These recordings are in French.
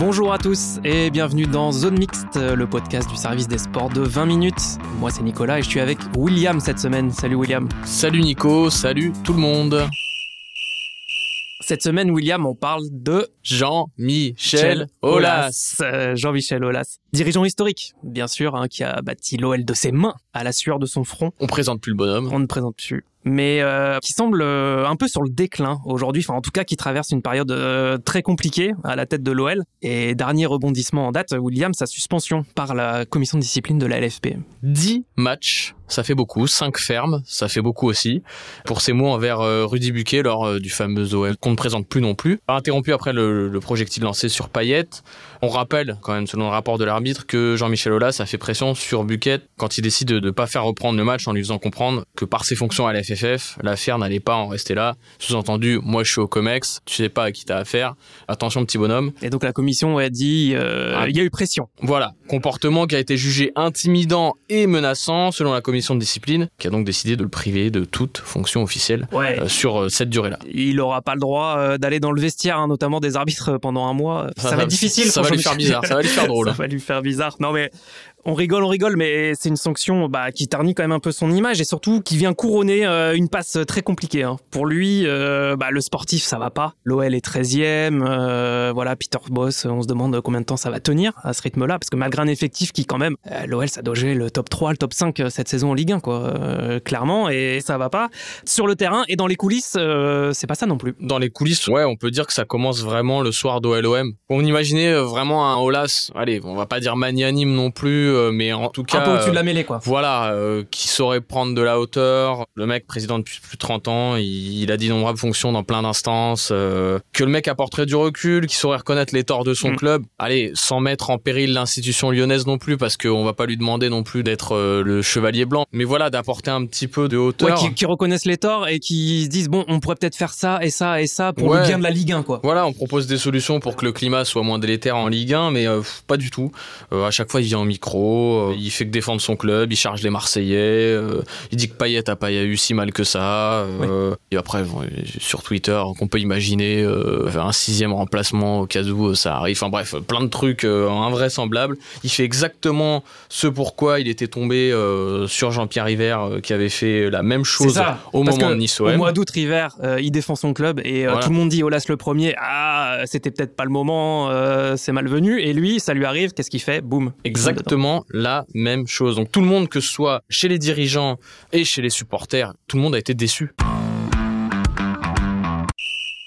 Bonjour à tous et bienvenue dans Zone Mixte, le podcast du service des sports de 20 minutes. Moi c'est Nicolas et je suis avec William cette semaine. Salut William. Salut Nico, salut tout le monde. Cette semaine, William, on parle de Jean-Michel Aulas. Euh, Jean-Michel Aulas, dirigeant historique, bien sûr, hein, qui a bâti l'OL de ses mains à la sueur de son front. On présente plus le bonhomme. On ne présente plus. Mais euh, qui semble euh, un peu sur le déclin aujourd'hui, enfin en tout cas qui traverse une période euh, très compliquée à la tête de l'OL. Et dernier rebondissement en date, William, sa suspension par la commission de discipline de la LFP. 10 matchs, ça fait beaucoup. 5 fermes, ça fait beaucoup aussi. Pour ces mots envers euh, Rudy Buquet lors euh, du fameux OL qu'on ne présente plus non plus. Interrompu après le, le projectile lancé sur Payet. On rappelle quand même, selon le rapport de l'arbitre, que Jean-Michel Aulas a fait pression sur Buquet quand il décide de ne pas faire reprendre le match en lui faisant comprendre que par ses fonctions à la FFF, l'affaire n'allait pas en rester là. Sous-entendu, moi je suis au COMEX, tu sais pas à qui t'as affaire. Attention petit bonhomme. Et donc la commission a dit, euh, Ah. il y a eu pression. Voilà, comportement qui a été jugé intimidant et menaçant selon la commission de discipline, qui a donc décidé de le priver de toute fonction officielle Ouais. euh, sur euh, cette durée-là. Il n'aura pas le droit euh, d'aller dans le vestiaire, hein, notamment des arbitres pendant un mois. Ça, va être difficile. Ça va lui faire bizarre, ça va lui faire drôle. Ça va lui faire bizarre. Non mais on rigole, on rigole, mais c'est une sanction bah, qui ternit quand même un peu son image et surtout qui vient couronner euh, une passe très compliquée. hein. Pour lui, euh, bah, le sportif, ça va pas. L'OL est 13e. euh, voilà, Peter Boss, on se demande combien de temps ça va tenir à ce rythme-là, parce que malgré un effectif qui quand même, euh, l'OL, ça doit jouer le top 3, le top 5 euh, cette saison en Ligue 1, quoi, euh, clairement, et ça va pas. Sur le terrain et dans les coulisses, euh, c'est pas ça non plus. Dans les coulisses, ouais, on peut dire que ça commence vraiment le soir d'OLOM. On imaginait euh, vraiment un Olas, allez, on va pas dire magnanime non plus, euh, mais en tout cas... un peu au-dessus de la euh, mêlée, quoi. Voilà, euh, qui saurait prendre de la hauteur. Le mec, président depuis plus de 30 ans, il, il a d'innombrables fonctions dans plein d'instances. euh, que le mec apporterait du recul, qui saurait reconnaître les torts de son Mm. club. Allez, sans mettre en péril l'institution lyonnaise non plus, parce qu'on va pas lui demander non plus d'être euh, le chevalier blanc. Mais voilà, d'apporter un petit peu de Ouais, hauteur. qui, qui reconnaissent les torts et qui se disent bon, on pourrait peut-être faire ça et ça et ça pour le Ouais. bien de la Ligue 1, quoi. Voilà, on propose des solutions pour que le climat soit moins délétère en Ligue 1, mais euh, pas du tout. Euh, à chaque fois, il vient au micro, euh, il fait que défendre son club, il charge les Marseillais, euh, il dit que Payet a pas eu si mal que ça. euh, Et après, bon, sur Twitter, qu'on peut imaginer un sixième remplacement au cas où ça arrive. Enfin bref, plein de trucs invraisemblables. Il fait exactement ce pourquoi il était tombé sur Jean-Pierre River, qui avait fait la même chose ça. au Parce moment que de Nice Au OM. mois d'août, River, il défend son club et Voilà. tout le monde dit Olas le premier. Ah, c'était peut-être pas le moment, c'est malvenu. Et lui, ça lui arrive. Qu'est-ce qu'il fait? Boum. Exactement la même chose. Donc tout le monde, que ce soit chez les dirigeants et chez les supporters, tout le monde a été déçu.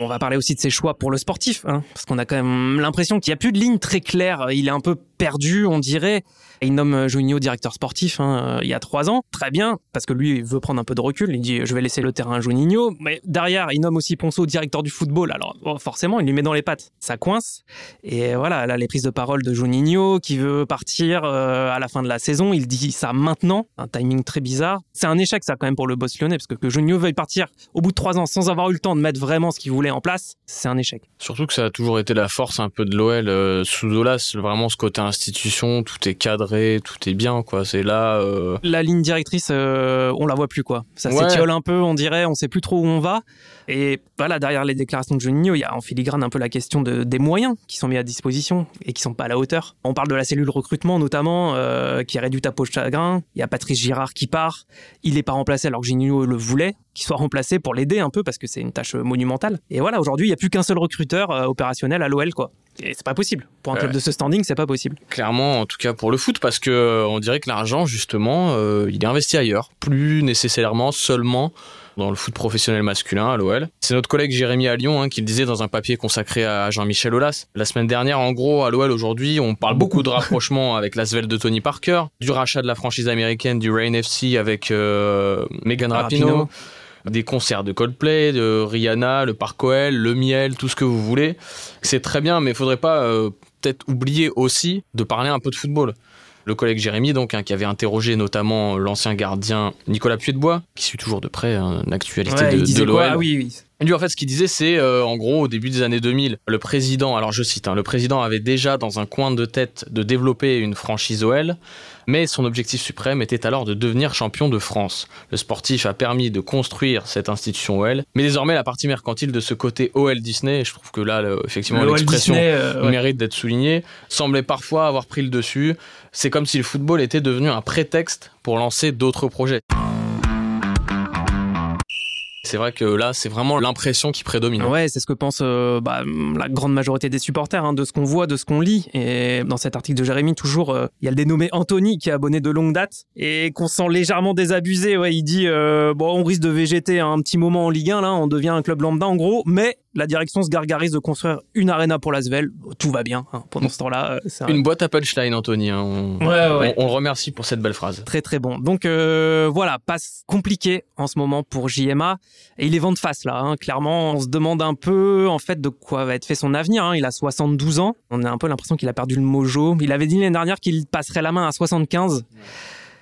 On va parler aussi de ses choix pour le sportif, hein, parce qu'on a quand même l'impression qu'il n'y a plus de ligne très claire. Il est un peu perdu, on dirait. Il nomme Juninho directeur sportif hein, euh, il y a trois ans. Très bien, parce que lui il veut prendre un peu de recul. Il dit je vais laisser le terrain à Juninho. Mais derrière, il nomme aussi Ponceau directeur du football. Alors bon, forcément, il lui met dans les pattes. Ça coince. Et voilà, là, les prises de parole de Juninho qui veut partir euh, à la fin de la saison. Il dit ça maintenant. Un timing très bizarre. C'est un échec ça quand même pour le boss lyonnais, parce que que Juninho veuille partir au bout de trois ans sans avoir eu le temps de mettre vraiment ce qu'il voulait en place, c'est un échec. Surtout que ça a toujours été la force un peu de l'OL euh, sous Olas, vraiment ce côté institution, tout est cadré, tout est bien quoi. C'est là. euh, la ligne directrice, euh, on la voit plus quoi. Ça Ouais. s'étiole un peu, on dirait, on sait plus trop où on va. Et voilà, derrière les déclarations de Juninho, il y a en filigrane un peu la question de, des moyens qui sont mis à disposition et qui sont pas à la hauteur. On parle de la cellule recrutement notamment, euh, qui a réduit ta peau de chagrin. Il y a Patrice Girard qui part. Il n'est pas remplacé alors que Juninho le voulait, qu'il soit remplacé pour l'aider un peu parce que c'est une tâche monumentale. Et voilà, aujourd'hui, il n'y a plus qu'un seul recruteur euh, opérationnel à l'OL quoi. Et c'est pas possible. Pour un club Ouais. de ce standing, c'est pas possible. clairement, en tout cas pour le foot, parce que euh, on dirait que l'argent justement, euh, il est investi ailleurs, plus nécessairement seulement dans le foot professionnel masculin à l'OL. C'est notre collègue Jérémy à Lyon hein, qui le disait dans un papier consacré à Jean-Michel Aulas. La semaine dernière, en gros, à l'OL aujourd'hui, on parle beaucoup de rapprochement avec l'Asvel de Tony Parker, du rachat de la franchise américaine du Rain FC avec euh, Megan Rapinoe. Rapinoe. Des concerts de Coldplay, de Rihanna, le Parc le miel, tout ce que vous voulez. C'est très bien, mais il faudrait pas euh, peut-être oublier aussi de parler un peu de football le collègue Jérémy, donc, hein, qui avait interrogé notamment l'ancien gardien Nicolas Puy-de-Bois, qui suit toujours de près hein, l'actualité Ouais, il de, de l'OL. Ah oui, oui. Et Lui, en fait, ce qu'il disait, c'est euh, en gros, au début des années 2000, le président, alors je cite, hein, le président avait déjà dans un coin de tête de développer une franchise OL, mais son objectif suprême était alors de devenir champion de France. Le sportif a permis de construire cette institution OL, mais désormais, la partie mercantile de ce côté OL Disney, je trouve que là, le- effectivement, l'expression euh, ouais. mérite d'être soulignée, semblait parfois avoir pris le dessus. C'est comme si le football était devenu un prétexte pour lancer d'autres projets. C'est vrai que là, c'est vraiment l'impression qui prédomine. Ouais, c'est ce que pense euh, bah, la grande majorité des supporters, hein, de ce qu'on voit, de ce qu'on lit. Et dans cet article de Jérémy, toujours, euh, il y a le dénommé Anthony qui est abonné de longue date et qu'on sent légèrement désabusé. Ouais, il dit euh, bon, on risque de végéter un petit moment en Ligue 1, là, on devient un club lambda en gros, mais la direction se gargarise de construire une arena pour l'Asvel. Tout va bien hein, pendant ce temps-là. euh, un- Une boîte à punchline, Anthony. hein. On, Ouais, ouais. on- on le remercie pour cette belle phrase. Très très bon. Donc euh, voilà, passe compliqué en ce moment pour JMA. Et il est vent de face là, hein. clairement. On se demande un peu en fait de quoi va être fait son avenir. hein. Il a 72 ans. On a un peu l'impression qu'il a perdu le mojo. Il avait dit l'année dernière qu'il passerait la main à 75.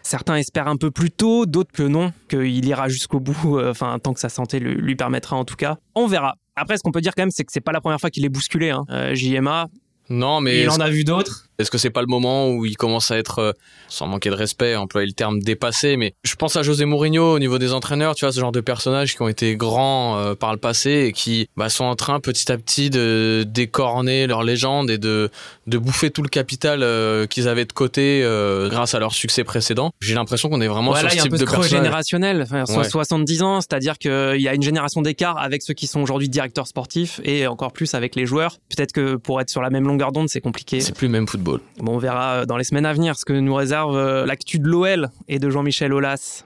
Certains espèrent un peu plus tôt, d'autres que non, qu'il ira jusqu'au bout, euh, enfin tant que sa santé le- lui permettra en tout cas. On verra. Après, ce qu'on peut dire quand même, c'est que c'est pas la première fois qu'il est bousculé. Hein. Euh, JMA, Non, mais il en a vu d'autres. Est-ce que c'est pas le moment où il commence à être, euh, sans manquer de respect, employer le terme dépassé, mais je pense à José Mourinho au niveau des entraîneurs, tu vois, ce genre de personnages qui ont été grands euh, par le passé et qui bah, sont en train petit à petit de décorner leur légende et de, de bouffer tout le capital euh, qu'ils avaient de côté euh, grâce à leur succès précédent. J'ai l'impression qu'on est vraiment Voilà, sur il y ce a un type peu de ce creux générationnel, enfin, Ouais. 70 ans, c'est-à-dire qu'il y a une génération d'écart avec ceux qui sont aujourd'hui directeurs sportifs et encore plus avec les joueurs. Peut-être que pour être sur la même longueur d'onde, c'est compliqué. C'est plus le même football. Bon, on verra euh, dans les semaines à venir ce que nous réserve euh, l'actu de l'OL et de Jean-Michel Aulas.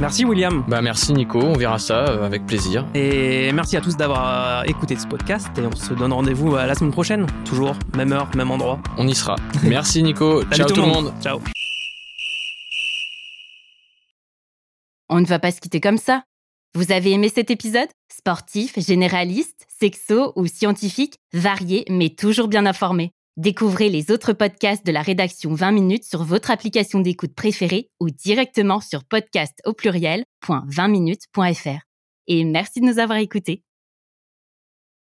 Merci William. Bah merci Nico, on verra ça euh, avec plaisir. Et merci à tous d'avoir écouté ce podcast et on se donne rendez-vous à la semaine prochaine. Toujours, même heure, même endroit. On y sera. Merci Nico. Ciao tout le monde. Ciao. On ne va pas se quitter comme ça. Vous avez aimé cet épisode? Sportif, généraliste, sexo ou scientifique, varié mais toujours bien informé. Découvrez les autres podcasts de la rédaction 20 minutes sur votre application d'écoute préférée ou directement sur podcast au pluriel.20minutes.fr. Et merci de nous avoir écoutés.